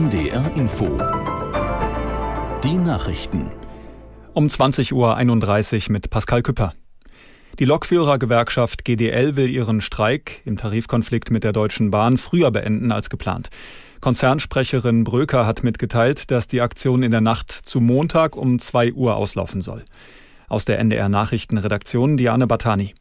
NDR Info. Die Nachrichten. Um 20.31 Uhr mit Pascal Küpper. Die Lokführergewerkschaft GDL will ihren Streik im Tarifkonflikt mit der Deutschen Bahn früher beenden als geplant. Konzernsprecherin Bröker hat mitgeteilt, dass die Aktion in der Nacht zu Montag um 2 Uhr auslaufen soll. Aus der NDR Nachrichtenredaktion Diane Batani.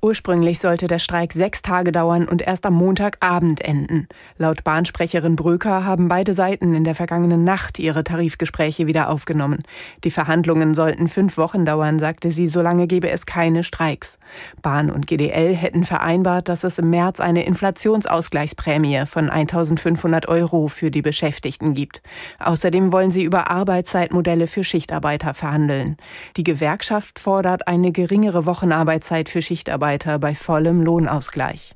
Ursprünglich sollte der Streik sechs Tage dauern und erst am Montagabend enden. Laut Bahnsprecherin Bröker haben beide Seiten in der vergangenen Nacht ihre Tarifgespräche wieder aufgenommen. Die Verhandlungen sollten fünf Wochen dauern, sagte sie, solange gebe es keine Streiks. Bahn und GDL hätten vereinbart, dass es im März eine Inflationsausgleichsprämie von 1500 Euro für die Beschäftigten gibt. Außerdem wollen sie über Arbeitszeitmodelle für Schichtarbeiter verhandeln. Die Gewerkschaft fordert eine geringere Wochenarbeitszeit für Schichtarbeiter Mitarbeiter bei vollem Lohnausgleich.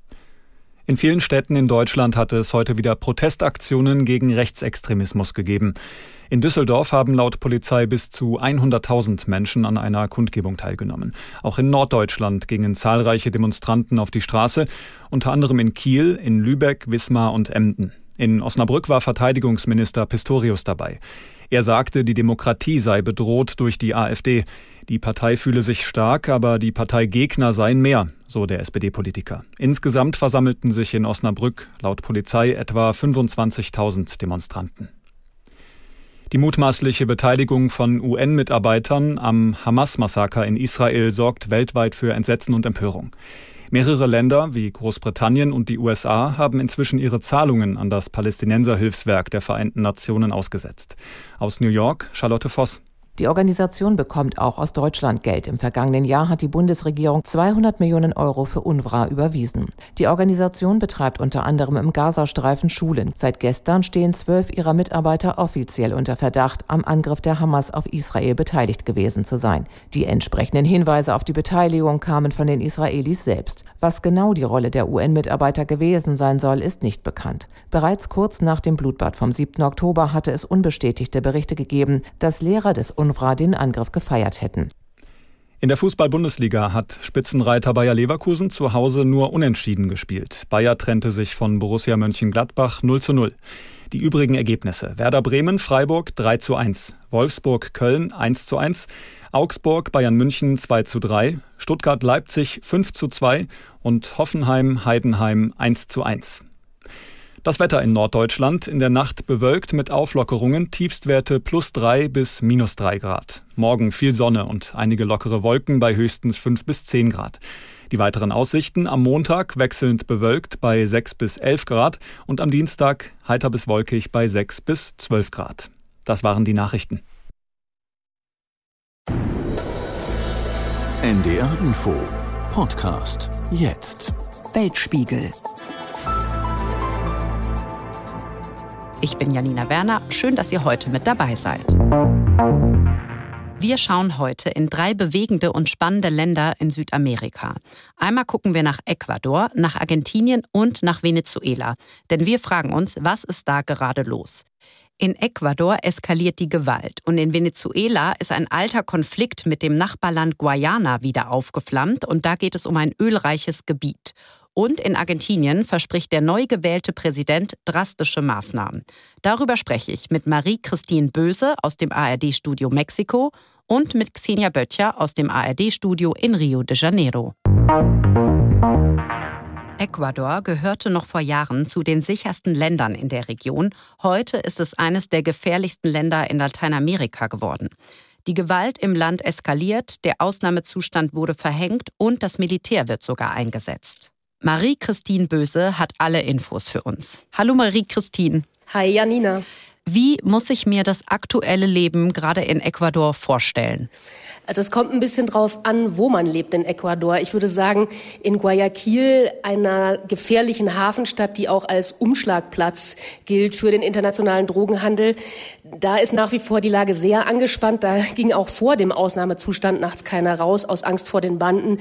In vielen Städten in Deutschland hat es heute wieder Protestaktionen gegen Rechtsextremismus gegeben. In Düsseldorf haben laut Polizei bis zu 100.000 Menschen an einer Kundgebung teilgenommen. Auch in Norddeutschland gingen zahlreiche Demonstranten auf die Straße, unter anderem in Kiel, in Lübeck, Wismar und Emden. In Osnabrück war Verteidigungsminister Pistorius dabei. Er sagte, die Demokratie sei bedroht durch die AfD. Die Partei fühle sich stark, aber die Parteigegner seien mehr, so der SPD-Politiker. Insgesamt versammelten sich in Osnabrück laut Polizei etwa 25.000 Demonstranten. Die mutmaßliche Beteiligung von UN-Mitarbeitern am Hamas-Massaker in Israel sorgt weltweit für Entsetzen und Empörung. Mehrere Länder wie Großbritannien und die USA haben inzwischen ihre Zahlungen an das Palästinenserhilfswerk der Vereinten Nationen ausgesetzt. Aus New York Charlotte Voss. Die Organisation bekommt auch aus Deutschland Geld. Im vergangenen Jahr hat die Bundesregierung 200 Millionen Euro für UNRWA überwiesen. Die Organisation betreibt unter anderem im Gazastreifen Schulen. Seit gestern stehen zwölf ihrer Mitarbeiter offiziell unter Verdacht, am Angriff der Hamas auf Israel beteiligt gewesen zu sein. Die entsprechenden Hinweise auf die Beteiligung kamen von den Israelis selbst. Was genau die Rolle der UN-Mitarbeiter gewesen sein soll, ist nicht bekannt. Bereits kurz nach dem Blutbad vom 7. Oktober hatte es unbestätigte Berichte gegeben, dass Lehrer des UNRWA den Angriff gefeiert hätten. In der Fußball-Bundesliga hat Spitzenreiter Bayer Leverkusen zu Hause nur unentschieden gespielt. Bayer trennte sich von Borussia Mönchengladbach 0 zu 0. Die übrigen Ergebnisse. Werder Bremen, Freiburg 3 zu 1. Wolfsburg, Köln 1 zu 1. Augsburg, Bayern München 2 zu 3. Stuttgart, Leipzig 5 zu 2. Und Hoffenheim, Heidenheim 1 zu 1. Das Wetter in Norddeutschland in der Nacht bewölkt mit Auflockerungen, Tiefstwerte plus drei bis minus drei Grad. Morgen viel Sonne und einige lockere Wolken bei höchstens fünf bis zehn Grad. Die weiteren Aussichten am Montag wechselnd bewölkt bei sechs bis elf Grad und am Dienstag heiter bis wolkig bei sechs bis zwölf Grad. Das waren die Nachrichten. NDR Info Podcast jetzt. Weltspiegel Ich bin Janina Werner. Schön, dass ihr heute mit dabei seid. Wir schauen heute in drei bewegende und spannende Länder in Südamerika. Einmal gucken wir nach Ecuador, nach Argentinien und nach Venezuela. Denn wir fragen uns, was ist da gerade los? In Ecuador eskaliert die Gewalt und in Venezuela ist ein alter Konflikt mit dem Nachbarland Guayana wieder aufgeflammt und da geht es um ein ölreiches Gebiet. Und in Argentinien verspricht der neu gewählte Präsident drastische Maßnahmen. Darüber spreche ich mit Marie-Christine Böse aus dem ARD-Studio Mexiko und mit Xenia Böttcher aus dem ARD-Studio in Rio de Janeiro. Ecuador gehörte noch vor Jahren zu den sichersten Ländern in der Region. Heute ist es eines der gefährlichsten Länder in Lateinamerika geworden. Die Gewalt im Land eskaliert, der Ausnahmezustand wurde verhängt und das Militär wird sogar eingesetzt. Marie-Christine Böse hat alle Infos für uns. Hallo Marie-Christine. Hi Janina. Wie muss ich mir das aktuelle Leben gerade in Ecuador vorstellen? Das kommt ein bisschen drauf an, wo man lebt in Ecuador. Ich würde sagen, in Guayaquil, einer gefährlichen Hafenstadt, die auch als Umschlagplatz gilt für den internationalen Drogenhandel, da ist nach wie vor die Lage sehr angespannt. Da ging auch vor dem Ausnahmezustand nachts keiner raus aus Angst vor den Banden.